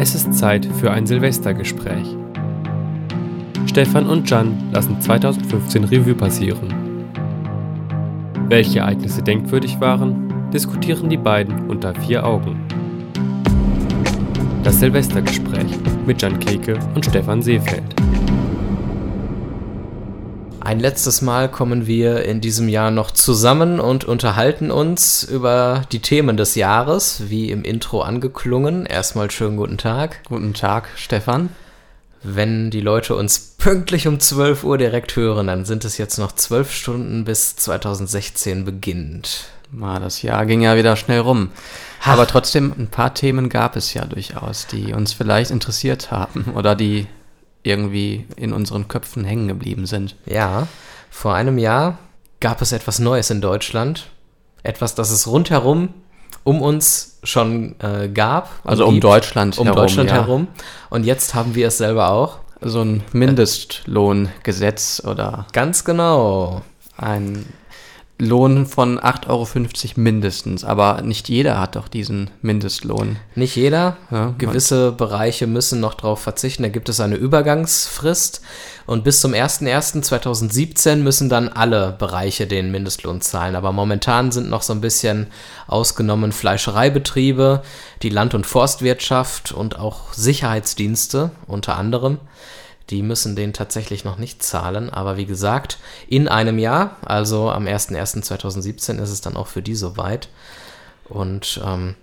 Es ist Zeit für ein Silvestergespräch. Stefan und Jan lassen 2015 Revue passieren. Welche Ereignisse denkwürdig waren, diskutieren die beiden unter vier Augen. Das Silvestergespräch mit Jan Keke und Stefan Seefeld. Ein letztes Mal kommen wir in diesem Jahr noch zusammen und unterhalten uns über die Themen des Jahres, wie im Intro angeklungen. Erstmal schönen guten Tag. Guten Tag, Stefan. Wenn die Leute uns pünktlich um 12 Uhr direkt hören, dann sind es jetzt noch zwölf Stunden bis 2016 beginnt. Das Jahr ging ja wieder schnell rum. Aber trotzdem, ein paar Themen gab es ja durchaus, die uns vielleicht interessiert haben oder die irgendwie in unseren Köpfen hängen geblieben sind. Ja, vor einem Jahr gab es etwas Neues in Deutschland. Etwas, das es rundherum um uns schon äh, gab. Also um gibt, Deutschland um herum. Deutschland ja. herum. Und jetzt haben wir es selber auch. So ein Mindestlohngesetz oder Ganz genau. ein Lohn von 8,50 Euro mindestens. Aber nicht jeder hat doch diesen Mindestlohn. Nicht jeder. Ja, Gewisse Bereiche müssen noch darauf verzichten. Da gibt es eine Übergangsfrist. Und bis zum 01.01.2017 müssen dann alle Bereiche den Mindestlohn zahlen. Aber momentan sind noch so ein bisschen ausgenommen Fleischereibetriebe, die Land- und Forstwirtschaft und auch Sicherheitsdienste unter anderem. Die müssen den tatsächlich noch nicht zahlen. Aber wie gesagt, in einem Jahr, also am 01.01.2017, ist es dann auch für die soweit. Und ähm,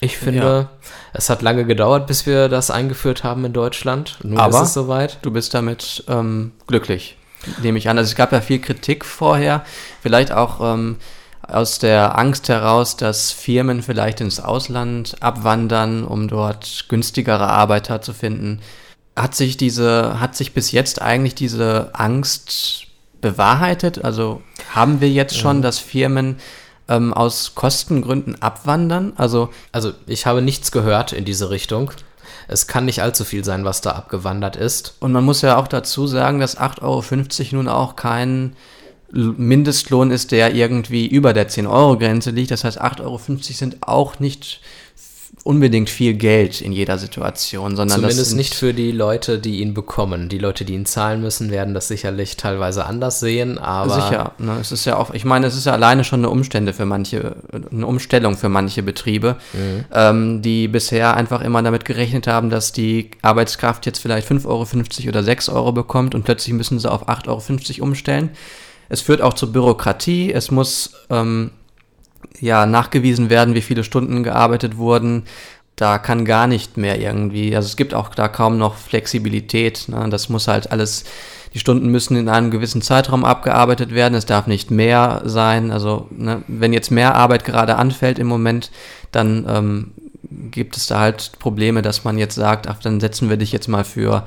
ich finde, Ja. es hat lange gedauert, bis wir das eingeführt haben in Deutschland. Nun Aber- ist es soweit. Du bist damit ähm, glücklich, nehme ich an. Also es gab ja viel Kritik vorher, vielleicht auch ähm, aus der Angst heraus, dass Firmen vielleicht ins Ausland abwandern, um dort günstigere Arbeiter zu finden. Hat sich diese, hat sich bis jetzt eigentlich diese Angst bewahrheitet? Also haben wir jetzt schon, dass Firmen ähm, aus Kostengründen abwandern? Also Also ich habe nichts gehört in diese Richtung. Es kann nicht allzu viel sein, was da abgewandert ist. Und man muss ja auch dazu sagen, dass 8,50 Euro nun auch kein Mindestlohn ist, der irgendwie über der 10-Euro-Grenze liegt. Das heißt, 8,50 Euro sind auch nicht unbedingt viel Geld in jeder Situation, sondern Zumindest sind, nicht für die Leute, die ihn bekommen. Die Leute, die ihn zahlen müssen, werden das sicherlich teilweise anders sehen, aber Sicher, ne, es ist ja auch, ich meine, es ist ja alleine schon eine Umstände für manche, eine Umstellung für manche Betriebe, Mhm. ähm, die bisher einfach immer damit gerechnet haben, dass die Arbeitskraft jetzt vielleicht 5,50 Euro oder 6 Euro bekommt und plötzlich müssen sie auf 8,50 Euro umstellen. Es führt auch zur Bürokratie, es muss ähm, ja nachgewiesen werden, wie viele Stunden gearbeitet wurden. Da kann gar nicht mehr irgendwie, also es gibt auch da kaum noch Flexibilität. Ne? Das muss halt alles, die Stunden müssen in einem gewissen Zeitraum abgearbeitet werden. Es darf nicht mehr sein. Also ne, wenn jetzt mehr Arbeit gerade anfällt im Moment, dann ähm, gibt es da halt Probleme, dass man jetzt sagt, ach, dann setzen wir dich jetzt mal für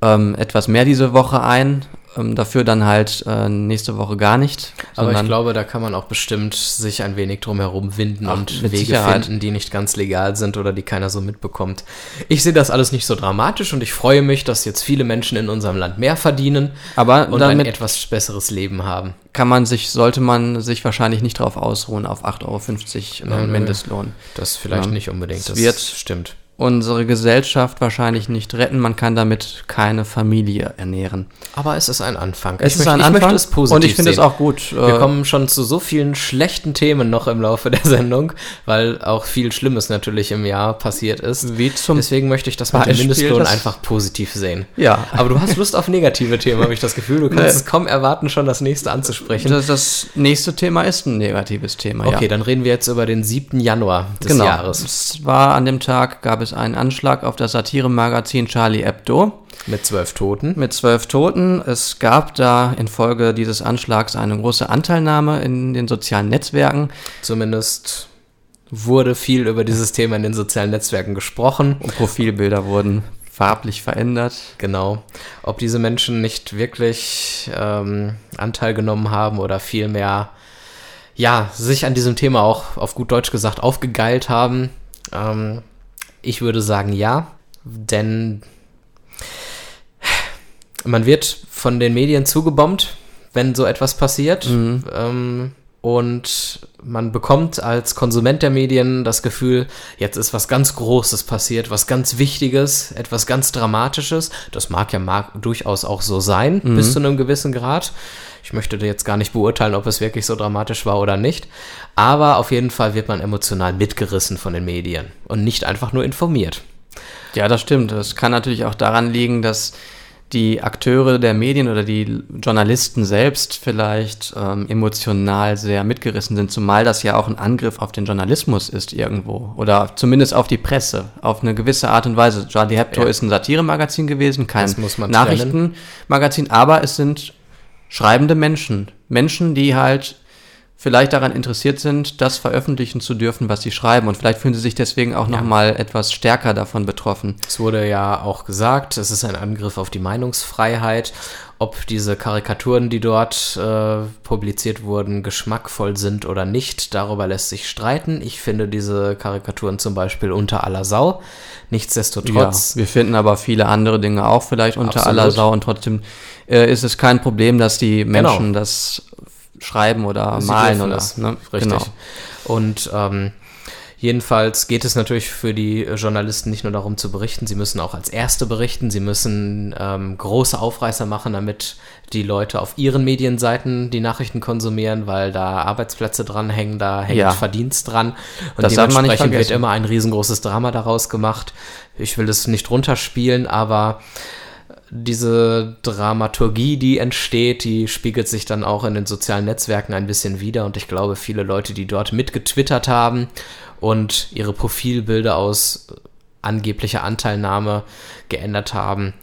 ähm, etwas mehr diese Woche ein. Ähm, dafür dann halt äh, nächste Woche gar nicht. Aber ich glaube, da kann man auch bestimmt sich ein wenig drum herum winden Ach, und Wege Sicherheit. finden, die nicht ganz legal sind oder die keiner so mitbekommt. Ich sehe das alles nicht so dramatisch und ich freue mich, dass jetzt viele Menschen in unserem Land mehr verdienen aber und ein etwas besseres Leben haben. kann man sich, sollte man sich wahrscheinlich nicht drauf ausruhen auf 8,50 Euro äh. Mindestlohn. Das vielleicht Ja. nicht unbedingt. Es Das wird- stimmt. Unsere Gesellschaft wahrscheinlich nicht retten, man kann damit keine Familie ernähren. Aber es ist ein Anfang. Es ich ist möchte, ein ich Anfang möchte es positiv und ich finde es auch gut. Wir äh, kommen schon zu so vielen schlechten Themen noch im Laufe der Sendung, weil auch viel Schlimmes natürlich im Jahr passiert ist. Wie zum Deswegen möchte ich das mit dem Mindestlohn einfach positiv sehen. Ja. Aber du hast Lust auf negative Themen, habe ich das Gefühl. Du kannst Nee. es kaum erwarten, schon das nächste anzusprechen. das, das nächste Thema ist ein negatives Thema. okay, ja. dann reden wir jetzt über den 7. Januar des genau. Jahres. Es war an dem Tag, gab es einen Anschlag auf das Satiremagazin Charlie Hebdo. Mit zwölf Toten. mit zwölf Toten. Es gab da infolge dieses Anschlags eine große Anteilnahme in den sozialen Netzwerken. Zumindest wurde viel über dieses Thema in den sozialen Netzwerken gesprochen. Und Profilbilder wurden farblich verändert. Genau. Ob diese Menschen nicht wirklich ähm, Anteil genommen haben oder vielmehr, ja, sich an diesem Thema auch auf gut Deutsch gesagt aufgegeilt haben. Ähm, ich würde sagen ja, denn man wird von den Medien zugebombt, wenn so etwas passiert. Ähm, und man bekommt als Konsument der Medien das Gefühl, jetzt ist was ganz Großes passiert, was ganz Wichtiges, etwas ganz Dramatisches. Das mag ja mag durchaus auch so sein, mhm. bis zu einem gewissen Grad. Ich möchte jetzt gar nicht beurteilen, ob es wirklich so dramatisch war oder nicht. Aber auf jeden Fall wird man emotional mitgerissen von den Medien und nicht einfach nur informiert. Ja, das stimmt. Das kann natürlich auch daran liegen, dass die Akteure der Medien oder die Journalisten selbst vielleicht ähm, emotional sehr mitgerissen sind, zumal das ja auch ein Angriff auf den Journalismus ist irgendwo oder zumindest auf die Presse, auf eine gewisse Art und Weise. Charlie Hebdo ja. ist ein Satiremagazin gewesen, kein Nachrichtenmagazin, aber es sind schreibende Menschen, Menschen, die halt vielleicht daran interessiert sind, das veröffentlichen zu dürfen, was sie schreiben. Und vielleicht fühlen sie sich deswegen auch ja. nochmal etwas stärker davon betroffen. Es wurde ja auch gesagt, es ist ein Angriff auf die Meinungsfreiheit. Ob diese Karikaturen, die dort äh, publiziert wurden, geschmackvoll sind oder nicht, darüber lässt sich streiten. Ich finde diese Karikaturen zum Beispiel unter aller Sau. Nichtsdestotrotz. Ja, wir finden aber viele andere Dinge auch vielleicht unter Absolut. aller Sau und trotzdem äh, ist es kein Problem, dass die Menschen genau. das schreiben oder Sie malen oder das, ne? Richtig. Genau. Und ähm, jedenfalls geht es natürlich für die Journalisten nicht nur darum zu berichten, sie müssen auch als Erste berichten, sie müssen ähm, große Aufreißer machen, damit die Leute auf ihren Medienseiten die Nachrichten konsumieren, weil da Arbeitsplätze dranhängen, da hängt ja. Verdienst dran. Und das dementsprechend wird immer ein riesengroßes Drama daraus gemacht. Ich will das nicht runterspielen, aber diese Dramaturgie, die entsteht, die spiegelt sich dann auch in den sozialen Netzwerken ein bisschen wieder und ich glaube, viele Leute, die dort mitgetwittert haben und ihre Profilbilder aus angeblicher Anteilnahme geändert haben,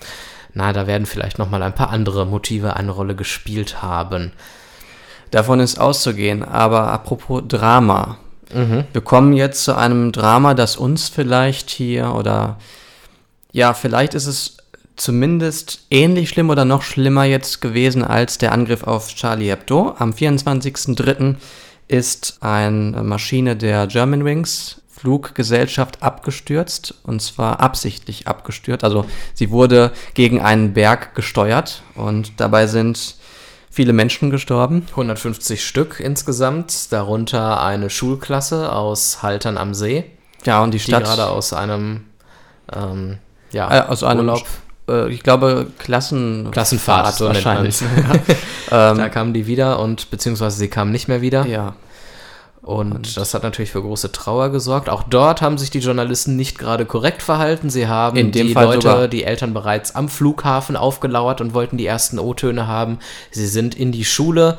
na, da werden vielleicht noch mal ein paar andere Motive eine Rolle gespielt haben. Davon ist auszugehen, aber apropos Drama. Mhm. Wir kommen jetzt zu einem Drama, das uns vielleicht hier oder ja, vielleicht ist es zumindest ähnlich schlimm oder noch schlimmer jetzt gewesen als der Angriff auf Charlie Hebdo. Am 24.03. ist eine Maschine der Germanwings Fluggesellschaft abgestürzt und zwar absichtlich abgestürzt. Also sie wurde gegen einen Berg gesteuert und dabei sind viele Menschen gestorben. 150 Stück insgesamt, darunter eine Schulklasse aus Haltern am See. Ja, und die Stadt. Die gerade aus einem ähm, ja, äh, aus einem Urlaub äh, ich glaube, Klassen Klassenfahrt, so wahrscheinlich. ja. ähm, da kamen die wieder und beziehungsweise sie kamen nicht mehr wieder. Ja. Und, und, das hat natürlich für große Trauer gesorgt. Auch dort haben sich die Journalisten nicht gerade korrekt verhalten. Sie haben die Fall Leute, sogar. die Eltern bereits am Flughafen aufgelauert und wollten die ersten O-Töne haben. Sie sind in die Schule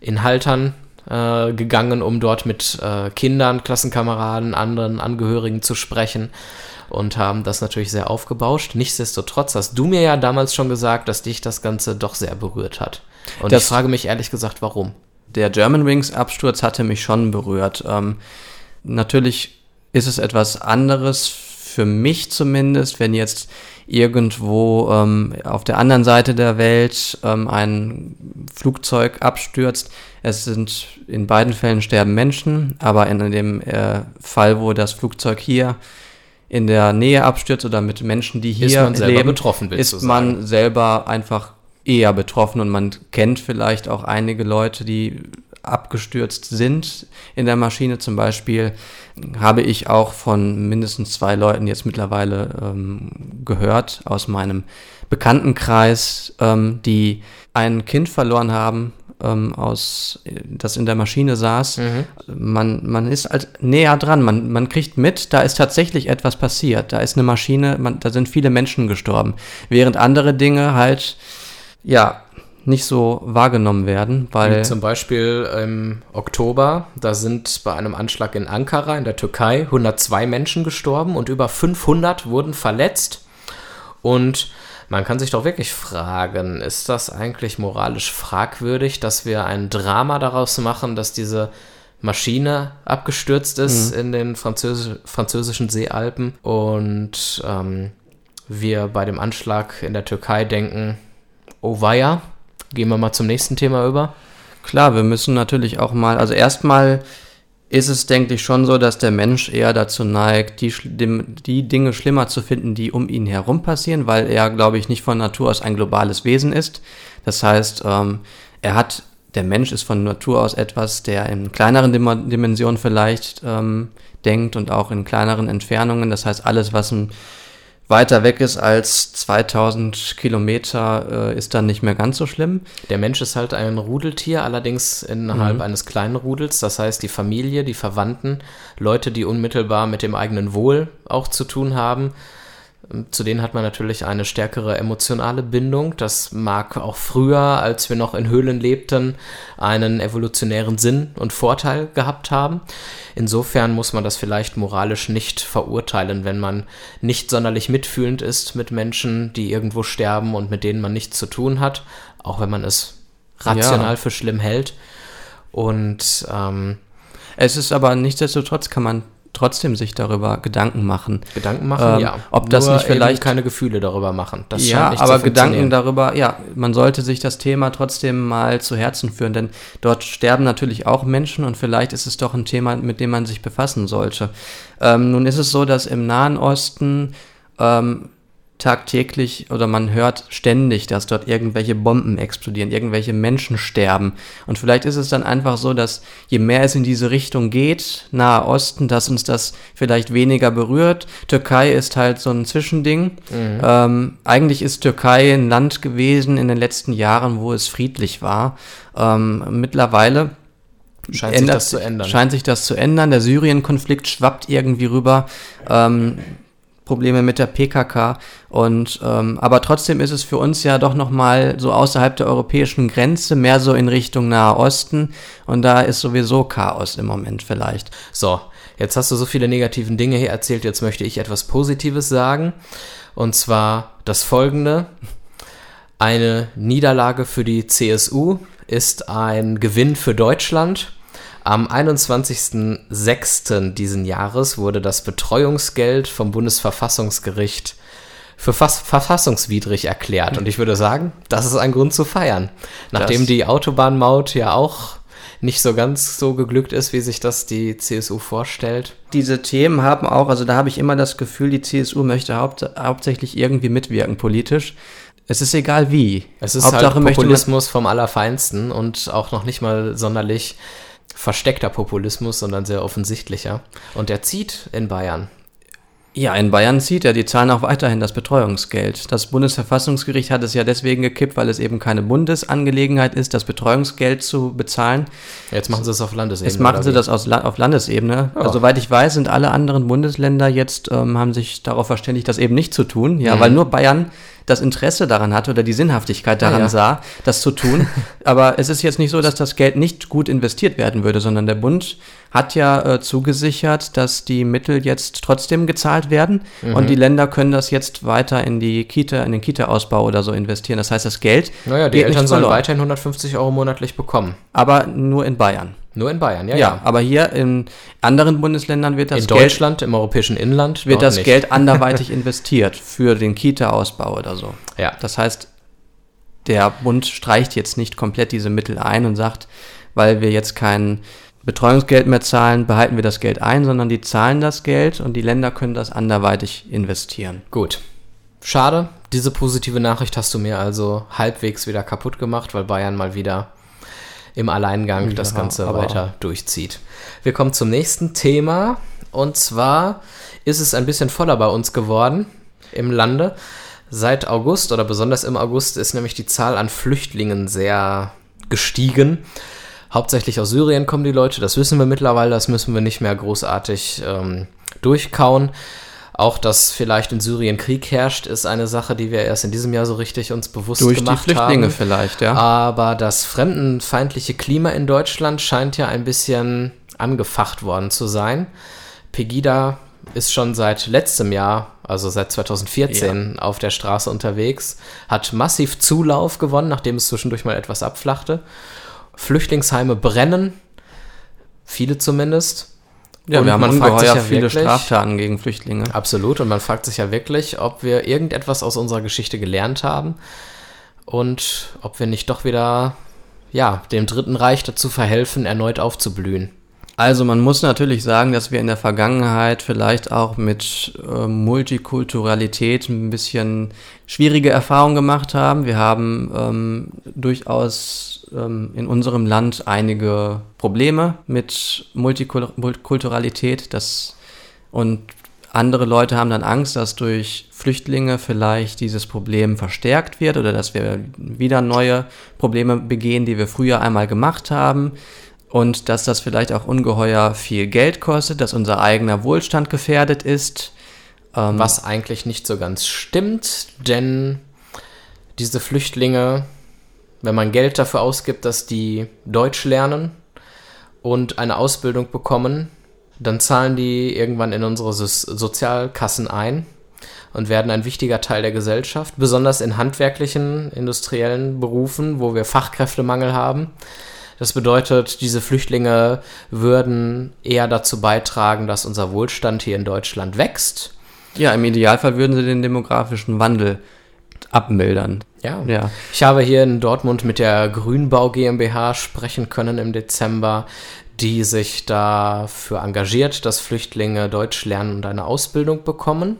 in Haltern äh, gegangen, um dort mit äh, Kindern, Klassenkameraden, anderen Angehörigen zu sprechen und haben das natürlich sehr aufgebauscht. Nichtsdestotrotz hast du mir ja damals schon gesagt, dass dich das Ganze doch sehr berührt hat. Und das ich frage mich ehrlich gesagt, warum. Der Germanwings-Absturz hatte mich schon berührt. Ähm, natürlich ist es etwas anderes für mich zumindest, wenn jetzt irgendwo ähm, auf der anderen Seite der Welt ähm, ein Flugzeug abstürzt. Es sind in beiden Fällen sterben Menschen, aber in dem äh, Fall, wo das Flugzeug hier in der Nähe abstürzt oder mit Menschen, die hier ist man selber leben, betroffen, ist man selber einfach eher betroffen und man kennt vielleicht auch einige Leute, die abgestürzt sind in der Maschine. Zum Beispiel habe ich auch von mindestens zwei Leuten jetzt mittlerweile ähm, gehört aus meinem Bekanntenkreis, ähm, die ein Kind verloren haben ähm, aus, das in der Maschine saß. Mhm. Man, man ist halt näher dran, man, man kriegt mit, da ist tatsächlich etwas passiert. Da ist eine Maschine, man, da sind viele Menschen gestorben. Während andere Dinge halt, ja, nicht so wahrgenommen werden, weil. Wie zum Beispiel im Oktober, da sind bei einem Anschlag in Ankara in der Türkei 102 Menschen gestorben und über 500 wurden verletzt. Und man kann sich doch wirklich fragen, ist das eigentlich moralisch fragwürdig, dass wir ein Drama daraus machen, dass diese Maschine abgestürzt ist mhm. in den Französisch, französischen Seealpen und ähm, wir bei dem Anschlag in der Türkei denken, oh weia, gehen wir mal zum nächsten Thema über. Klar, wir müssen natürlich auch mal, also erstmal ist es, denke ich, schon so, dass der Mensch eher dazu neigt, die, die Dinge schlimmer zu finden, die um ihn herum passieren, weil er, glaube ich, nicht von Natur aus ein globales Wesen ist. Das heißt, ähm, er hat der Mensch ist von Natur aus etwas, der in kleineren Dim Dimensionen vielleicht ähm, denkt und auch in kleineren Entfernungen. Das heißt, alles, was ein weiter weg ist als 2000 Kilometer, äh, ist dann nicht mehr ganz so schlimm. Der Mensch ist halt ein Rudeltier, allerdings innerhalb mhm. eines kleinen Rudels. Das heißt, die Familie, die Verwandten, Leute, die unmittelbar mit dem eigenen Wohl auch zu tun haben, zu denen hat man natürlich eine stärkere emotionale Bindung. Das mag auch früher, als wir noch in Höhlen lebten, einen evolutionären Sinn und Vorteil gehabt haben. Insofern muss man das vielleicht moralisch nicht verurteilen, wenn man nicht sonderlich mitfühlend ist mit Menschen, die irgendwo sterben und mit denen man nichts zu tun hat, auch wenn man es rational ja. für schlimm hält. Und ähm, es ist aber nichtsdestotrotz kann man trotzdem sich darüber Gedanken machen. Gedanken machen, ähm, ja. Ob das Nur nicht vielleicht keine Gefühle darüber machen. Das ja, aber Gedanken darüber, ja, man sollte sich das Thema trotzdem mal zu Herzen führen, denn dort sterben natürlich auch Menschen und vielleicht ist es doch ein Thema, mit dem man sich befassen sollte. Ähm, nun ist es so, dass im Nahen Osten ähm, tagtäglich oder man hört ständig, dass dort irgendwelche Bomben explodieren, irgendwelche Menschen sterben. Und vielleicht ist es dann einfach so, dass je mehr es in diese Richtung geht, Nahe Osten, dass uns das vielleicht weniger berührt. Türkei ist halt so ein Zwischending. Mhm. Ähm, eigentlich ist Türkei ein Land gewesen in den letzten Jahren, wo es friedlich war. Ähm, mittlerweile Scheint sich das zu ändern. Scheint sich das zu ändern. Der Syrien-Konflikt schwappt irgendwie rüber. Ähm, Probleme mit der PKK. Und ähm, aber trotzdem ist es für uns ja doch noch mal so außerhalb der europäischen Grenze, mehr so in Richtung Nahe Osten. Und da ist sowieso Chaos im Moment vielleicht. So, jetzt hast du so viele negativen Dinge hier erzählt. Jetzt möchte ich etwas Positives sagen. Und zwar das Folgende. Eine Niederlage für die CSU ist ein Gewinn für Deutschland. Am 21.06. diesen Jahres wurde das Betreuungsgeld vom Bundesverfassungsgericht für verfassungswidrig erklärt. Und ich würde sagen, das ist ein Grund zu feiern. Nachdem das die Autobahnmaut ja auch nicht so ganz so geglückt ist, wie sich das die CSU vorstellt. Diese Themen haben auch, also da habe ich immer das Gefühl, die CSU möchte haupt, hauptsächlich irgendwie mitwirken politisch. Es ist egal wie. Es ist Hauptsache halt Populismus vom Allerfeinsten und auch noch nicht mal sonderlich versteckter Populismus, sondern sehr offensichtlicher. Und der zieht in Bayern. Ja, in Bayern zieht er, die zahlen auch weiterhin das Betreuungsgeld. Das Bundesverfassungsgericht hat es ja deswegen gekippt, weil es eben keine Bundesangelegenheit ist, das Betreuungsgeld zu bezahlen. Jetzt machen sie es auf Landesebene. Jetzt machen sie das auf Landesebene. Ja. Also, soweit ich weiß, sind alle anderen Bundesländer jetzt, ähm, haben sich darauf verständigt, das eben nicht zu tun. Ja, mhm. weil nur Bayern das Interesse daran hatte oder die Sinnhaftigkeit daran ja, ja. sah, das zu tun. Aber es ist jetzt nicht so, dass das Geld nicht gut investiert werden würde, sondern der Bund hat ja äh, zugesichert, dass die Mittel jetzt trotzdem gezahlt werden mhm. und die Länder können das jetzt weiter in die Kita, in den Kita-Ausbau oder so investieren. Das heißt, das Geld. Naja, die Eltern sollen weiterhin 150 Euro monatlich bekommen. Aber nur in Bayern. Nur in Bayern, ja, ja. Ja, aber hier in anderen Bundesländern wird das in Geld. In Deutschland, im europäischen Inland. Wird das nicht. Geld anderweitig investiert für den Kita-Ausbau oder so. Ja. Das heißt, der Bund streicht jetzt nicht komplett diese Mittel ein und sagt, weil wir jetzt kein Betreuungsgeld mehr zahlen, behalten wir das Geld ein, sondern die zahlen das Geld und die Länder können das anderweitig investieren. Gut. Schade, diese positive Nachricht hast du mir also halbwegs wieder kaputt gemacht, weil Bayern mal wieder im Alleingang ja, das Ganze weiter durchzieht. Wir kommen zum nächsten Thema und zwar ist es ein bisschen voller bei uns geworden im Lande. Seit August oder besonders im August ist nämlich die Zahl an Flüchtlingen sehr gestiegen. Hauptsächlich aus Syrien kommen die Leute, das wissen wir mittlerweile, das müssen wir nicht mehr großartig ähm, durchkauen. Auch, dass vielleicht in Syrien Krieg herrscht, ist eine Sache, die wir erst in diesem Jahr so richtig uns bewusst Durch gemacht haben. Durch die Flüchtlinge haben. vielleicht, ja. Aber das fremdenfeindliche Klima in Deutschland scheint ja ein bisschen angefacht worden zu sein. Pegida ist schon seit letztem Jahr, also seit 2014, ja. auf der Straße unterwegs, hat massiv Zulauf gewonnen, nachdem es zwischendurch mal etwas abflachte. Flüchtlingsheime brennen, viele zumindest. Ja, und wir haben ungeheuer ja viele wirklich, Straftaten gegen Flüchtlinge. Absolut. Und man fragt sich ja wirklich, ob wir irgendetwas aus unserer Geschichte gelernt haben und ob wir nicht doch wieder, ja, dem Dritten Reich dazu verhelfen, erneut aufzublühen. Also man muss natürlich sagen, dass wir in der Vergangenheit vielleicht auch mit äh, Multikulturalität ein bisschen schwierige Erfahrungen gemacht haben. Wir haben ähm, durchaus ähm, in unserem Land einige Probleme mit Multikulturalität. Das, und andere Leute haben dann Angst, dass durch Flüchtlinge vielleicht dieses Problem verstärkt wird oder dass wir wieder neue Probleme begehen, die wir früher einmal gemacht haben und dass das vielleicht auch ungeheuer viel Geld kostet, dass unser eigener Wohlstand gefährdet ist. Ähm, Was eigentlich nicht so ganz stimmt, denn diese Flüchtlinge, wenn man Geld dafür ausgibt, dass die Deutsch lernen und eine Ausbildung bekommen, dann zahlen die irgendwann in unsere so Sozialkassen ein und werden ein wichtiger Teil der Gesellschaft, besonders in handwerklichen, industriellen Berufen, wo wir Fachkräftemangel haben. Das bedeutet, diese Flüchtlinge würden eher dazu beitragen, dass unser Wohlstand hier in Deutschland wächst. Ja, im Idealfall würden sie den demografischen Wandel abmildern. Ja. ja. Ich habe hier in Dortmund mit der Grünbau GmbH sprechen können im Dezember, die sich dafür engagiert, dass Flüchtlinge Deutsch lernen und eine Ausbildung bekommen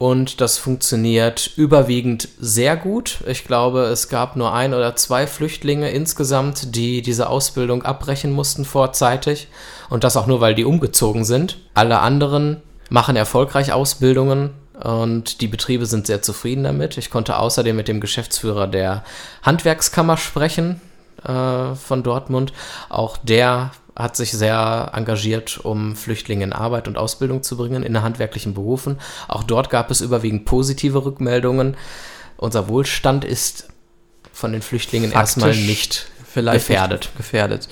und das funktioniert überwiegend sehr gut. Ich glaube, es gab nur ein oder zwei Flüchtlinge insgesamt, die diese Ausbildung abbrechen mussten vorzeitig und das auch nur, weil die umgezogen sind. Alle anderen machen erfolgreich Ausbildungen und die Betriebe sind sehr zufrieden damit. Ich konnte außerdem mit dem Geschäftsführer der Handwerkskammer sprechen äh, von Dortmund. Auch der hat sich sehr engagiert, um Flüchtlinge in Arbeit und Ausbildung zu bringen, in handwerklichen Berufen. Auch dort gab es überwiegend positive Rückmeldungen. Unser Wohlstand ist von den Flüchtlingen Faktisch erstmal nicht vielleicht gefährdet. Nicht gefährdet.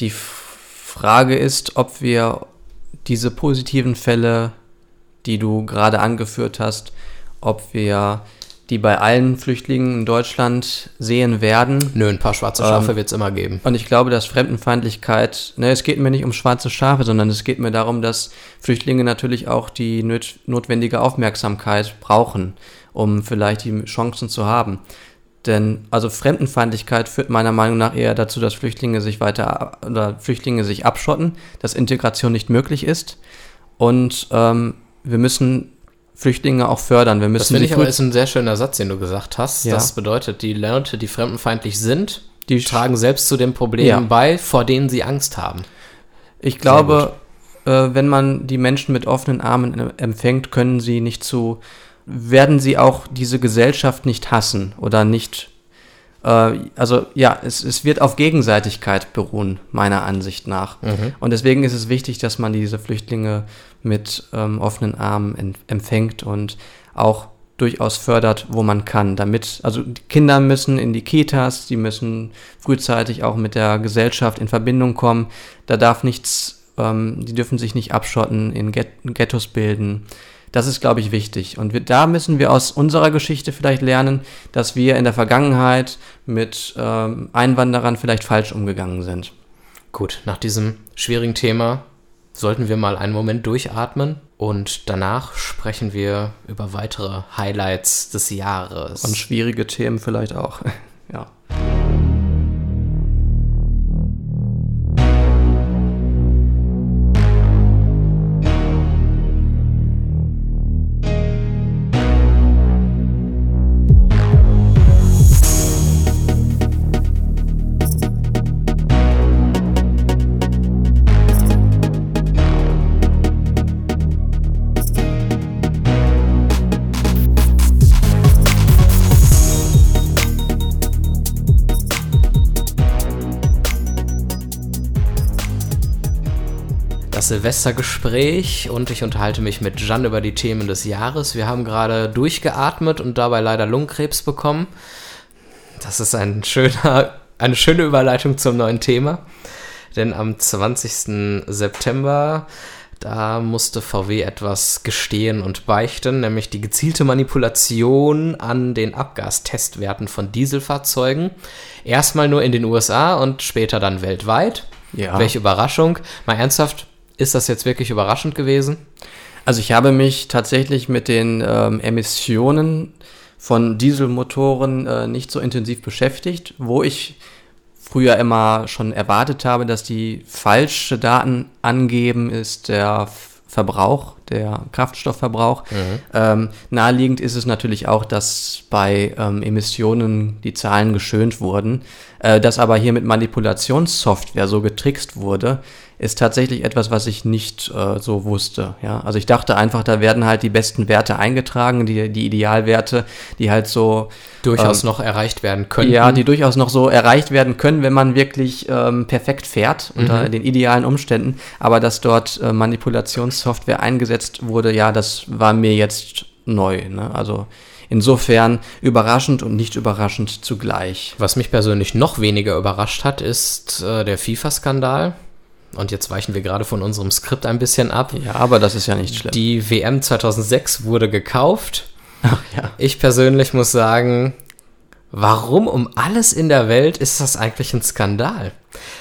Die Frage ist, ob wir diese positiven Fälle, die du gerade angeführt hast, ob wir die bei allen Flüchtlingen in Deutschland sehen werden. Nö, ein paar schwarze Schafe ähm, wird es immer geben. Und ich glaube, dass Fremdenfeindlichkeit, ne, es geht mir nicht um schwarze Schafe, sondern es geht mir darum, dass Flüchtlinge natürlich auch die nöt notwendige Aufmerksamkeit brauchen, um vielleicht die Chancen zu haben. Denn also Fremdenfeindlichkeit führt meiner Meinung nach eher dazu, dass Flüchtlinge sich weiter oder Flüchtlinge sich abschotten, dass Integration nicht möglich ist. Und ähm, wir müssen Flüchtlinge auch fördern. Wir müssen das finde ich aber ist ein sehr schöner Satz, den du gesagt hast. Ja. Das bedeutet, die Leute, die fremdenfeindlich sind, die tragen selbst zu den Problemen ja. bei, vor denen sie Angst haben. Ich glaube, äh, wenn man die Menschen mit offenen Armen empfängt, können sie nicht zu, werden sie auch diese Gesellschaft nicht hassen oder nicht also ja, es, es wird auf Gegenseitigkeit beruhen, meiner Ansicht nach. Mhm. Und deswegen ist es wichtig, dass man diese Flüchtlinge mit ähm, offenen Armen empfängt und auch durchaus fördert, wo man kann, damit, also die Kinder müssen in die Kitas, die müssen frühzeitig auch mit der Gesellschaft in Verbindung kommen, da darf nichts, ähm, die dürfen sich nicht abschotten, in Ghettos bilden, das ist, glaube ich, wichtig. Und wir, da müssen wir aus unserer Geschichte vielleicht lernen, dass wir in der Vergangenheit mit ähm, Einwanderern vielleicht falsch umgegangen sind. Gut, nach diesem schwierigen Thema sollten wir mal einen Moment durchatmen und danach sprechen wir über weitere Highlights des Jahres. Und schwierige Themen vielleicht auch. ja. Das Silvestergespräch und ich unterhalte mich mit Jan über die Themen des Jahres. Wir haben gerade durchgeatmet und dabei leider Lungenkrebs bekommen. Das ist ein schöner, eine schöne Überleitung zum neuen Thema. Denn am 20. September, da musste VW etwas gestehen und beichten, nämlich die gezielte Manipulation an den Abgastestwerten von Dieselfahrzeugen. Erstmal nur in den USA und später dann weltweit. Ja. Welche Überraschung. Mal ernsthaft, ist das jetzt wirklich überraschend gewesen? Also ich habe mich tatsächlich mit den ähm, Emissionen von Dieselmotoren äh, nicht so intensiv beschäftigt. Wo ich früher immer schon erwartet habe, dass die falsche Daten angeben, ist der Verbrauch, der Kraftstoffverbrauch. Mhm. Ähm, naheliegend ist es natürlich auch, dass bei ähm, Emissionen die Zahlen geschönt wurden. Äh, dass aber hier mit Manipulationssoftware so getrickst wurde, ist tatsächlich etwas, was ich nicht äh, so wusste. Ja? Also ich dachte einfach, da werden halt die besten Werte eingetragen, die, die Idealwerte, die halt so durchaus ähm, noch erreicht werden können. Ja, die durchaus noch so erreicht werden können, wenn man wirklich ähm, perfekt fährt unter mhm. den idealen Umständen. Aber dass dort äh, Manipulationssoftware eingesetzt wurde, ja, das war mir jetzt neu. Ne? Also Insofern überraschend und nicht überraschend zugleich. Was mich persönlich noch weniger überrascht hat, ist äh, der FIFA-Skandal. Und jetzt weichen wir gerade von unserem Skript ein bisschen ab. Ja, aber das ist ja nicht schlimm. Die WM 2006 wurde gekauft. Ach ja. Ich persönlich muss sagen, warum um alles in der Welt ist das eigentlich ein Skandal?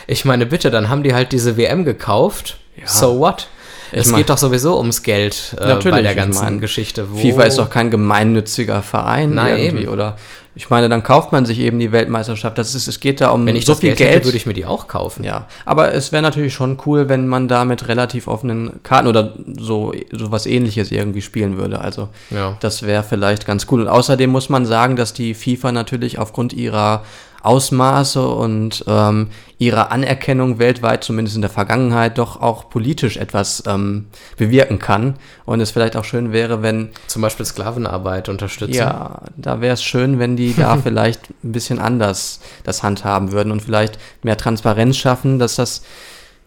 Ich meine, bitte, dann haben die halt diese WM gekauft. Ja. So what? es mein, geht doch sowieso ums Geld äh, bei der ganzen ich mein, Geschichte. FIFA ist doch kein gemeinnütziger Verein Nein, irgendwie, eben. oder ich meine, dann kauft man sich eben die Weltmeisterschaft. Das ist, es geht da um wenn ich so viel Geld, Geld hätte, würde ich mir die auch kaufen. Ja, aber es wäre natürlich schon cool, wenn man da mit relativ offenen Karten oder so, so was ähnliches irgendwie spielen würde. Also, ja. das wäre vielleicht ganz cool. Und außerdem muss man sagen, dass die FIFA natürlich aufgrund ihrer Ausmaße und ähm, ihrer Anerkennung weltweit, zumindest in der Vergangenheit, doch auch politisch etwas ähm, bewirken kann. Und es vielleicht auch schön wäre, wenn. Zum Beispiel Sklavenarbeit unterstützen. Ja, da wäre es schön, wenn die da vielleicht ein bisschen anders das handhaben würden und vielleicht mehr Transparenz schaffen, dass das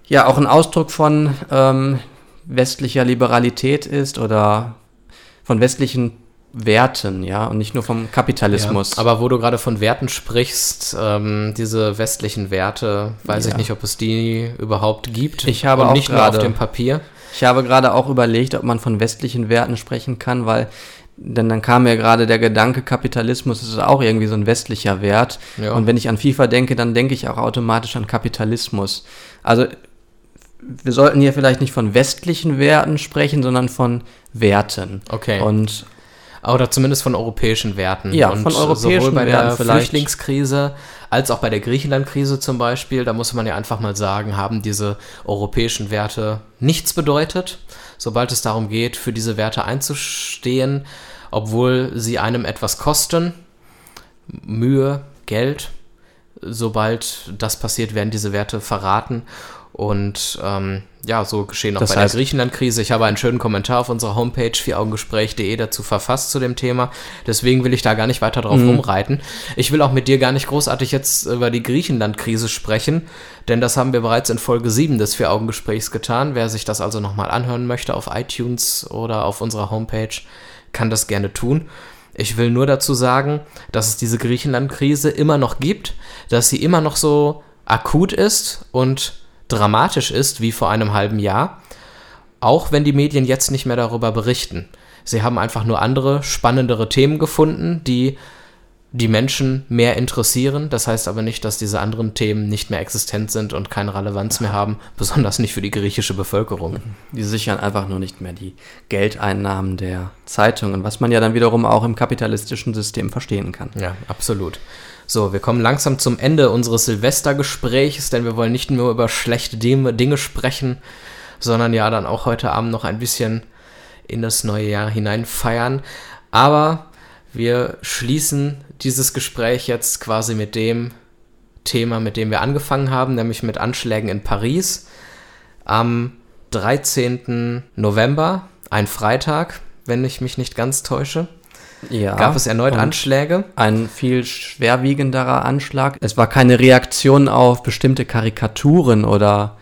ja auch ein Ausdruck von ähm, westlicher Liberalität ist oder von westlichen Werten, ja, und nicht nur vom Kapitalismus. Ja, aber wo du gerade von Werten sprichst, ähm, diese westlichen Werte, weiß ja. ich nicht, ob es die überhaupt gibt. Ich habe und auch nicht grade, nur auf dem Papier. Ich habe gerade auch überlegt, ob man von westlichen Werten sprechen kann, weil denn dann kam mir gerade der Gedanke, Kapitalismus ist auch irgendwie so ein westlicher Wert. Ja. Und wenn ich an FIFA denke, dann denke ich auch automatisch an Kapitalismus. Also wir sollten hier vielleicht nicht von westlichen Werten sprechen, sondern von Werten. Okay. Und oder zumindest von europäischen Werten. Ja, und von europäischen sowohl bei der. Flüchtlingskrise als auch bei der Griechenland-Krise zum Beispiel, da muss man ja einfach mal sagen, haben diese europäischen Werte nichts bedeutet, sobald es darum geht, für diese Werte einzustehen, obwohl sie einem etwas kosten, Mühe, Geld. Sobald das passiert, werden diese Werte verraten und ähm, ja, so geschehen auch das bei heißt, der Griechenland-Krise. Ich habe einen schönen Kommentar auf unserer Homepage vieraugengespräch.de dazu verfasst zu dem Thema. Deswegen will ich da gar nicht weiter drauf mhm. rumreiten. Ich will auch mit dir gar nicht großartig jetzt über die Griechenland-Krise sprechen, denn das haben wir bereits in Folge 7 des Vier-Augen-Gesprächs getan. Wer sich das also nochmal anhören möchte auf iTunes oder auf unserer Homepage, kann das gerne tun. Ich will nur dazu sagen, dass es diese Griechenland-Krise immer noch gibt, dass sie immer noch so akut ist und dramatisch ist wie vor einem halben Jahr, auch wenn die Medien jetzt nicht mehr darüber berichten. Sie haben einfach nur andere, spannendere Themen gefunden, die die Menschen mehr interessieren. Das heißt aber nicht, dass diese anderen Themen nicht mehr existent sind und keine Relevanz mehr haben, besonders nicht für die griechische Bevölkerung. Die sichern einfach nur nicht mehr die Geldeinnahmen der Zeitungen, was man ja dann wiederum auch im kapitalistischen System verstehen kann. Ja, absolut. So, wir kommen langsam zum Ende unseres Silvestergesprächs, denn wir wollen nicht nur über schlechte Dinge sprechen, sondern ja dann auch heute Abend noch ein bisschen in das neue Jahr hinein feiern. Aber wir schließen dieses Gespräch jetzt quasi mit dem Thema, mit dem wir angefangen haben, nämlich mit Anschlägen in Paris am 13. November, ein Freitag, wenn ich mich nicht ganz täusche ja, gab es erneut Anschläge. Ein viel schwerwiegenderer Anschlag. Es war keine Reaktion auf bestimmte Karikaturen oder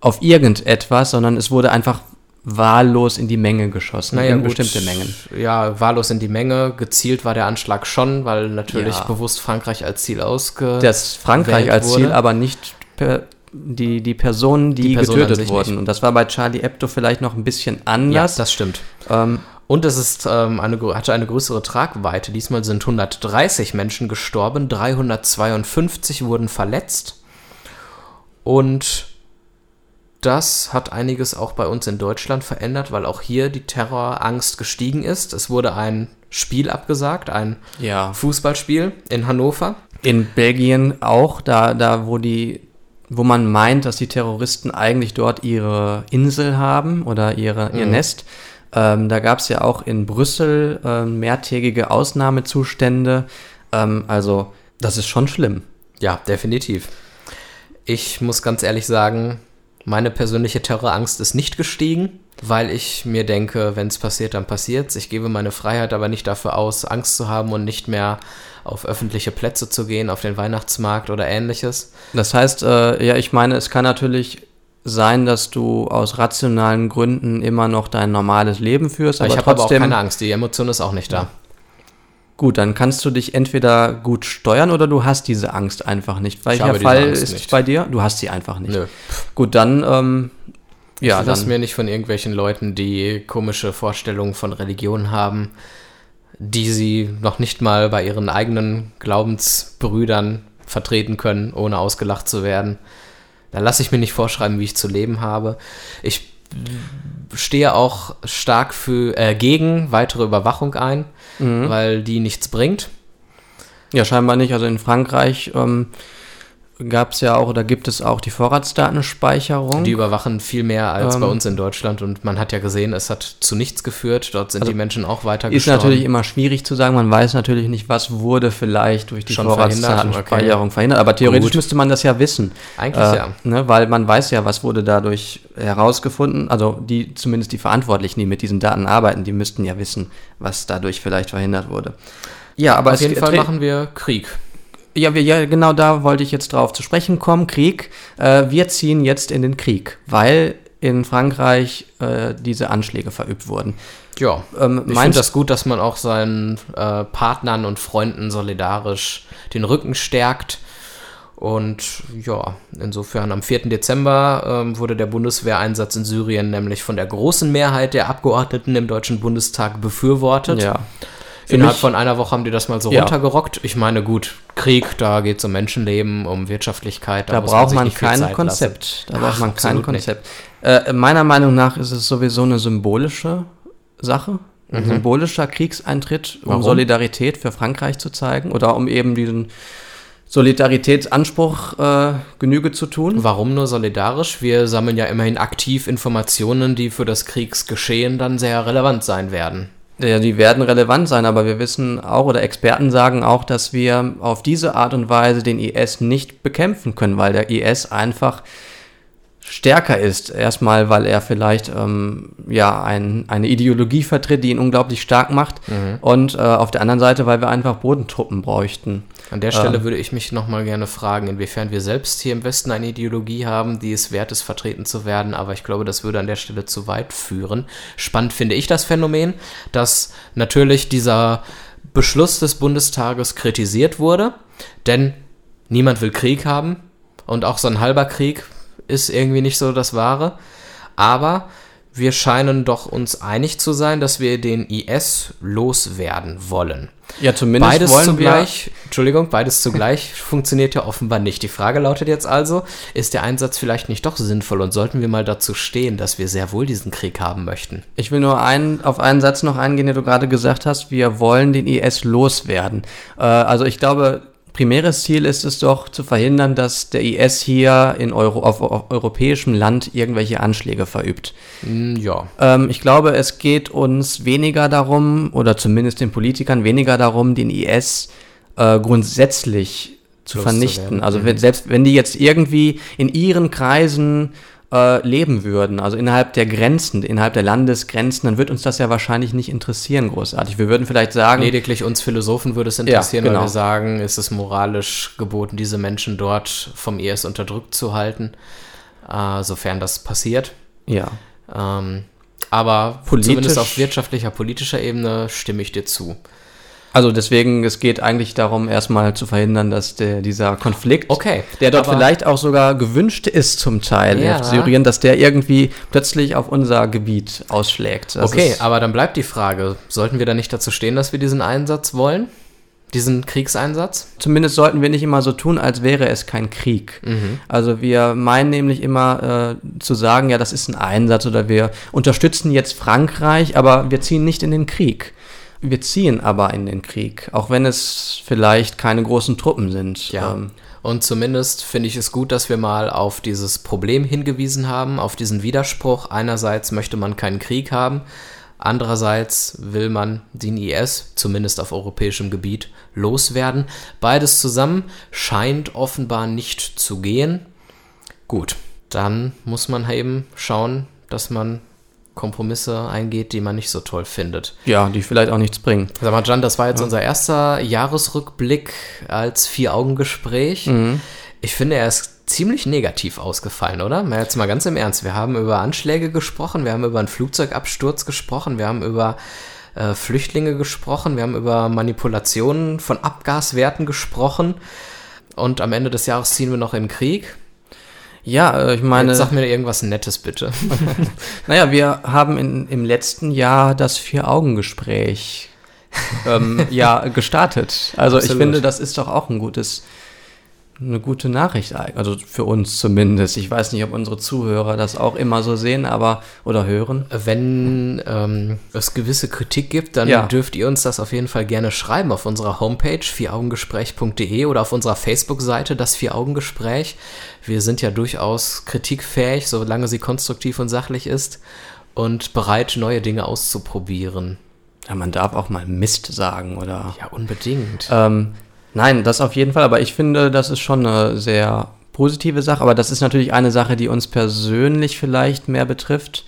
auf irgendetwas, sondern es wurde einfach wahllos in die Menge geschossen, naja, in gut, bestimmte Mengen. Ja, wahllos in die Menge. Gezielt war der Anschlag schon, weil natürlich ja. bewusst Frankreich als Ziel ausge. Das Frankreich als wurde. Ziel, aber nicht per, die, die Personen, die, die Person getötet wurden. Nicht. Und das war bei Charlie Hebdo vielleicht noch ein bisschen anders. Ja, das stimmt. Ähm, und es ist, ähm, eine, hatte eine größere Tragweite. Diesmal sind 130 Menschen gestorben, 352 wurden verletzt. Und das hat einiges auch bei uns in Deutschland verändert, weil auch hier die Terrorangst gestiegen ist. Es wurde ein Spiel abgesagt, ein ja. Fußballspiel in Hannover. In Belgien auch, da, da wo die, wo man meint, dass die Terroristen eigentlich dort ihre Insel haben oder ihre, ihr Mhm. Nest. Ähm, da gab es ja auch in Brüssel ähm, mehrtägige Ausnahmezustände. Ähm, also, das ist schon schlimm. Ja, definitiv. Ich muss ganz ehrlich sagen, meine persönliche Terrorangst ist nicht gestiegen, weil ich mir denke, wenn es passiert, dann passiert's. Ich gebe meine Freiheit aber nicht dafür aus, Angst zu haben und nicht mehr auf öffentliche Plätze zu gehen, auf den Weihnachtsmarkt oder ähnliches. Das heißt, äh, ja, ich meine, es kann natürlich sein, dass du aus rationalen Gründen immer noch dein normales Leben führst, aber ich habe aber auch trotzdem keine Angst, die Emotion ist auch nicht da. gut, dann kannst du dich entweder gut steuern oder du hast diese Angst einfach nicht. Welcher Fall ist nicht. bei dir? Du hast sie einfach nicht. Nö. Gut, dann ähm, ja, ich dann, mir nicht von irgendwelchen Leuten, die komische Vorstellungen von Religion haben, die sie noch nicht mal bei ihren eigenen Glaubensbrüdern vertreten können, ohne ausgelacht zu werden. Da lasse ich mir nicht vorschreiben, wie ich zu leben habe. Ich stehe auch stark für, äh, gegen weitere Überwachung ein, Mhm. weil die nichts bringt. ja scheinbar nicht. Also in Frankreich ähm, gab es ja auch oder gibt es auch die Vorratsdatenspeicherung. Die überwachen viel mehr als Ähm. bei uns in Deutschland und man hat ja gesehen, es hat zu nichts geführt. Dort sind Also die Menschen auch weiter Ist natürlich immer schwierig zu sagen, man weiß natürlich nicht, was wurde vielleicht durch die Schon Vorratsdatenspeicherung verhindert, verhindert, aber theoretisch Gut. müsste man das ja wissen. Eigentlich Äh, ja. ne, weil man weiß ja, was wurde dadurch herausgefunden, also die, zumindest die Verantwortlichen, die mit diesen Daten arbeiten, die müssten ja wissen, was dadurch vielleicht verhindert wurde. Ja, aber Auf jeden Fall machen wir Krieg. Ja, wir, ja, genau da wollte ich jetzt drauf zu sprechen kommen. Krieg. Äh, wir ziehen jetzt in den Krieg, weil in Frankreich äh, diese Anschläge verübt wurden. Ja, Ähm, ich finde das gut, dass man auch seinen äh, Partnern und Freunden solidarisch den Rücken stärkt. Und ja, insofern am 4. Dezember ähm, wurde der Bundeswehreinsatz in Syrien nämlich von der großen Mehrheit der Abgeordneten im Deutschen Bundestag befürwortet. ja. Innerhalb mich- von einer Woche haben die das mal so Ja. runtergerockt. Ich meine, gut, Krieg, da geht es um Menschenleben, um Wirtschaftlichkeit. Da muss braucht man viel kein Konzept. Da Ach, braucht man kein. Konzept. Äh, meiner Meinung nach ist es sowieso eine symbolische Sache. Ein symbolischer Kriegseintritt, um Mhm. Warum? Solidarität für Frankreich zu zeigen oder um eben diesen Solidaritätsanspruch äh, Genüge zu tun. Warum nur solidarisch? Wir sammeln ja immerhin aktiv Informationen, die für das Kriegsgeschehen dann sehr relevant sein werden. Ja, die werden relevant sein, aber wir wissen auch oder Experten sagen auch, dass wir auf diese Art und Weise den IS nicht bekämpfen können, weil der IS einfach stärker ist. Erstmal, weil er vielleicht ähm, ja ein, eine Ideologie vertritt, die ihn unglaublich stark macht. Und äh, auf der anderen Seite, weil wir einfach Bodentruppen bräuchten. An der Stelle würde ich mich nochmal gerne fragen, inwiefern wir selbst hier im Westen eine Ideologie haben, die es wert ist, vertreten zu werden, aber ich glaube, das würde an der Stelle zu weit führen. Spannend finde ich das Phänomen, dass natürlich dieser Beschluss des Bundestages kritisiert wurde, denn niemand will Krieg haben und auch so ein halber Krieg ist irgendwie nicht so das Wahre, aber wir scheinen doch uns einig zu sein, dass wir den IS loswerden wollen. Ja, zumindest Beides wollen zugleich, Entschuldigung, beides zugleich funktioniert ja offenbar nicht. Die Frage lautet jetzt also, ist der Einsatz vielleicht nicht doch sinnvoll und sollten wir mal dazu stehen, dass wir sehr wohl diesen Krieg haben möchten? wir, ich will nur einen, auf einen Satz noch eingehen, den du gerade gesagt hast. Wir wollen den IS loswerden. Äh, also ich glaube, primäres Ziel ist es doch zu verhindern, dass der IS hier in Euro, auf, auf europäischem Land irgendwelche Anschläge verübt. Hm, ja. Ähm, ich glaube, es geht uns weniger darum, oder zumindest den Politikern weniger darum, den IS äh, grundsätzlich zu Loszuwerden. vernichten. Also wenn, selbst wenn die jetzt irgendwie in ihren Kreisen äh, leben würden, also innerhalb der Grenzen, innerhalb der Landesgrenzen, dann wird uns das ja wahrscheinlich nicht interessieren großartig. Wir würden vielleicht sagen, Lediglich uns Philosophen würde es interessieren, genau. weil wir sagen, ist es moralisch geboten, diese Menschen dort vom IS unterdrückt zu halten, äh, sofern das passiert. ja, Ähm, aber Politisch- zumindest auf wirtschaftlicher, politischer Ebene stimme ich dir zu. Also deswegen, es geht eigentlich darum, erstmal zu verhindern, dass der, dieser Konflikt Okay. der dort vielleicht auch sogar gewünscht ist zum Teil Ja. in Syrien, dass der irgendwie plötzlich auf unser Gebiet ausschlägt. Das Okay, aber dann bleibt die Frage, sollten wir da nicht dazu stehen, dass wir diesen Einsatz wollen? Diesen Kriegseinsatz? zumindest sollten wir nicht immer so tun, als wäre es kein Krieg. Mhm. Also wir meinen nämlich immer äh, zu sagen, ja, das ist ein Einsatz oder wir unterstützen jetzt Frankreich, aber wir ziehen nicht in den Krieg. Wir ziehen aber in den Krieg, auch wenn es vielleicht keine großen Truppen sind. Ja. Ähm, und zumindest finde ich es gut, dass wir mal auf dieses Problem hingewiesen haben, auf diesen Widerspruch. Einerseits möchte man keinen Krieg haben, andererseits will man den IS, zumindest auf europäischem Gebiet, loswerden. Beides zusammen scheint offenbar nicht zu gehen. Gut, dann muss man eben schauen, dass man Kompromisse eingeht, die man nicht so toll findet. Ja, die vielleicht auch nichts bringen. Sag mal, Jan, das war jetzt ja. unser erster Jahresrückblick als Vier-Augen-Gespräch. Mhm. Ich finde, er ist ziemlich negativ ausgefallen, oder? Mal jetzt mal ganz im Ernst. Wir haben über Anschläge gesprochen, wir haben über einen Flugzeugabsturz gesprochen, wir haben über äh, Flüchtlinge gesprochen, wir haben über Manipulationen von Abgaswerten gesprochen. Und am Ende des Jahres ziehen wir noch in Krieg. Ja, äh, ich meine. Jetzt sag mir irgendwas Nettes, bitte. naja, wir haben in, im letzten Jahr das Vier-Augen-Gespräch ähm, ja, gestartet. Also Absolut. ich finde, das ist doch auch ein gutes eine gute Nachricht, also für uns zumindest. Ich weiß nicht, ob unsere Zuhörer das auch immer so sehen, aber oder hören. Wenn ähm, es gewisse Kritik gibt, dann ja. dürft ihr uns das auf jeden Fall gerne schreiben auf unserer Homepage vieraugengespräch.de oder auf unserer Facebook-Seite das Vieraugengespräch. Wir sind ja durchaus kritikfähig, solange sie konstruktiv und sachlich ist und bereit, neue Dinge auszuprobieren. Ja, man darf auch mal Mist sagen, oder? Ja, unbedingt. Ähm, Nein, das auf jeden Fall, aber ich finde, das ist schon eine sehr positive Sache, aber das ist natürlich eine Sache, die uns persönlich vielleicht mehr betrifft.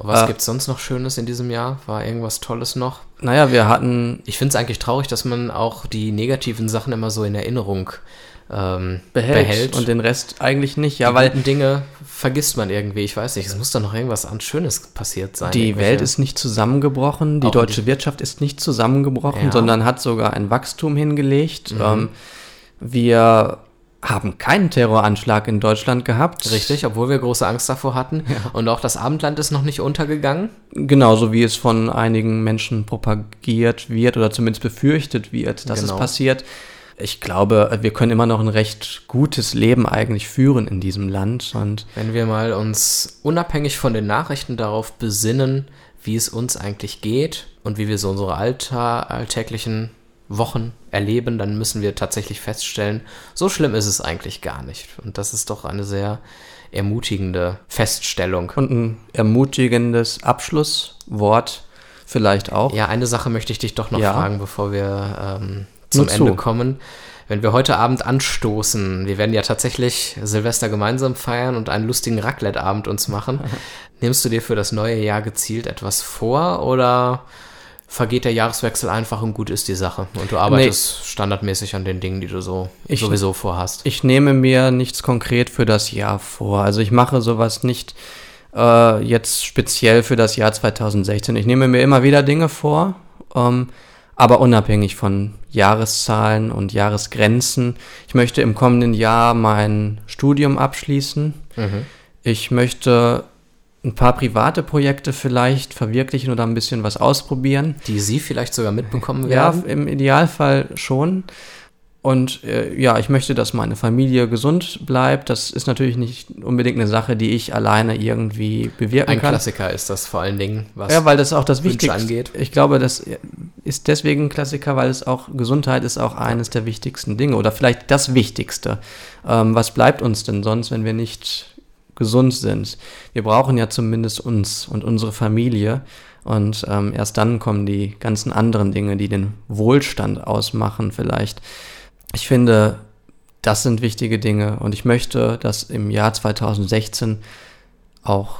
Was äh, gibt es sonst noch Schönes in diesem Jahr? War irgendwas Tolles noch? Naja, wir hatten. Ich finde es eigentlich traurig, dass man auch die negativen Sachen immer so in Erinnerung ähm, behält, behält, und den Rest eigentlich nicht. Ja, die weil Dinge vergisst man irgendwie. Ich weiß nicht, es muss doch noch irgendwas an Schönes passiert sein. Die Welt ist nicht zusammengebrochen, die deutsche die Wirtschaft ist nicht zusammengebrochen, ja. sondern hat sogar ein Wachstum hingelegt. Mhm. Ähm, wir haben keinen Terroranschlag in Deutschland gehabt. Richtig, obwohl wir große Angst davor hatten. Ja. Und auch das Abendland ist noch nicht untergegangen. Genauso wie es von einigen Menschen propagiert wird oder zumindest befürchtet wird, dass genau. es passiert ich glaube, wir können immer noch ein recht gutes Leben eigentlich führen in diesem Land. Und wenn wir mal uns unabhängig von den Nachrichten darauf besinnen, wie es uns eigentlich geht und wie wir so unsere Alltag, alltäglichen Wochen erleben, dann müssen wir tatsächlich feststellen, so schlimm ist es eigentlich gar nicht. Und das ist doch eine sehr ermutigende Feststellung. Und ein ermutigendes Abschlusswort vielleicht auch. Ja, eine Sache möchte ich dich doch noch ja. fragen, bevor wir ähm, zum Ende zu. kommen. Wenn wir heute Abend anstoßen, wir werden ja tatsächlich Silvester gemeinsam feiern und einen lustigen Raclette-Abend uns machen. Nimmst du dir für das neue Jahr gezielt etwas vor oder vergeht der Jahreswechsel einfach und gut ist die Sache. Und du arbeitest nee. standardmäßig an den Dingen, die du so ich, sowieso vorhast. Ich nehme mir nichts konkret für das Jahr vor. Also ich mache sowas nicht äh, jetzt speziell für das Jahr 2016. Ich nehme mir immer wieder Dinge vor. Ähm, aber unabhängig von Jahreszahlen und Jahresgrenzen. Ich möchte im kommenden Jahr mein Studium abschließen. Mhm. Ich möchte ein paar private Projekte vielleicht verwirklichen oder ein bisschen was ausprobieren. Die Sie vielleicht sogar mitbekommen werden? Ja, im Idealfall schon. Und äh, ja, ich möchte, dass meine Familie gesund bleibt. Das ist natürlich nicht unbedingt eine Sache, die ich alleine irgendwie bewirken Ein kann. Ein Klassiker ist das vor allen Dingen, was Ja, weil das auch das Wichtigste angeht. Ich glaube, das ist deswegen ein Klassiker, weil es auch Gesundheit ist auch eines der wichtigsten Dinge oder vielleicht das Wichtigste. Ähm, was bleibt uns denn sonst, wenn wir nicht gesund sind? Wir brauchen ja zumindest uns und unsere Familie. Und ähm, erst dann kommen die ganzen anderen Dinge, die den Wohlstand ausmachen, vielleicht. Ich finde, das sind wichtige Dinge und ich möchte, dass im Jahr 2016 auch,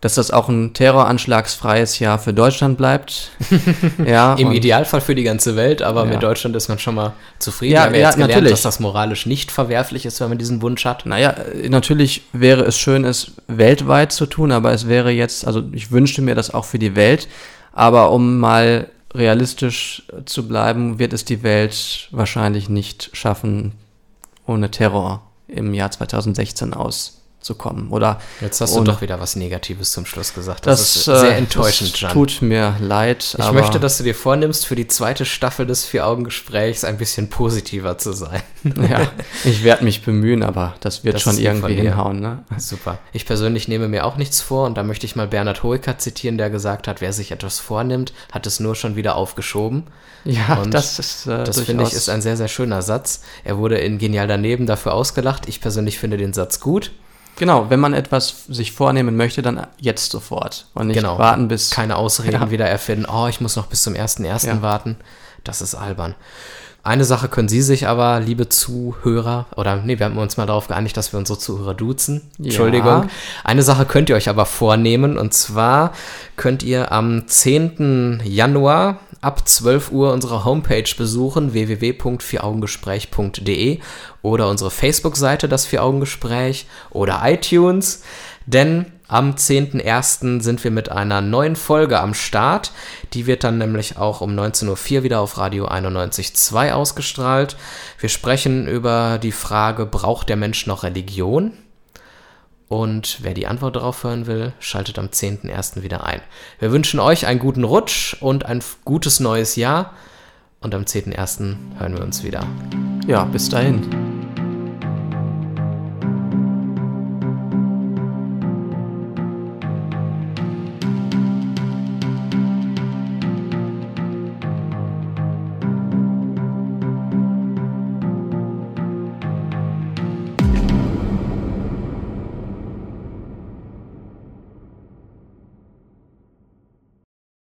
dass das auch ein terroranschlagsfreies Jahr für Deutschland bleibt. ja, Im Idealfall für die ganze Welt, aber ja. mit Deutschland ist man schon mal zufrieden. Ja, Wir haben ja, jetzt gelernt, natürlich. dass das moralisch nicht verwerflich ist, wenn man diesen Wunsch hat. Naja, natürlich wäre es schön, es weltweit zu tun, aber es wäre jetzt, also ich wünschte mir das auch für die Welt, aber um mal realistisch zu bleiben, wird es die Welt wahrscheinlich nicht schaffen, ohne Terror im Jahr 2016 aus zu kommen. Oder Jetzt hast du und doch wieder was Negatives zum Schluss gesagt. Das, das ist sehr äh, enttäuschend, Jan. tut mir leid. Ich möchte, dass du dir vornimmst, für die zweite Staffel des Vier-Augen-Gesprächs ein bisschen positiver zu sein. ja, ich werde mich bemühen, aber das wird Das schon irgendwie hinhauen. Ne? Super. Ich persönlich nehme mir auch nichts vor und da möchte ich mal Bernhard Hoeker zitieren, der gesagt hat, wer sich etwas vornimmt, hat es nur schon wieder aufgeschoben. Ja, Und das ist äh, Das finde ich ist ein sehr, sehr schöner Satz. Er wurde in Genial daneben dafür ausgelacht. Ich persönlich finde den Satz gut. Genau, wenn man etwas sich vornehmen möchte, dann jetzt sofort und nicht Genau. warten bis Keine Ausreden Ja. wieder erfinden. Oh, ich muss noch bis zum 1.1. Ja. warten. Das ist albern. Eine Sache können Sie sich aber, liebe Zuhörer, oder nee, wir haben uns mal darauf geeinigt, dass wir unsere Zuhörer duzen. Ja. Entschuldigung. Eine Sache könnt ihr euch aber vornehmen und zwar könnt ihr am 10. Januar ab 12 Uhr unsere Homepage besuchen, www.vieraugengespräch.de oder unsere Facebook-Seite, das Vier-Augen-Gespräch oder iTunes, denn am 10.01. sind wir mit einer neuen Folge am Start. Die wird dann nämlich auch um 19.04 Uhr wieder auf Radio 91.2 ausgestrahlt. Wir sprechen über die Frage, braucht der Mensch noch Religion? Und wer die Antwort darauf hören will, schaltet am 10.01. wieder ein. Wir wünschen euch einen guten Rutsch und ein gutes neues Jahr. Und am 10.01. hören wir uns wieder. Ja, bis dahin.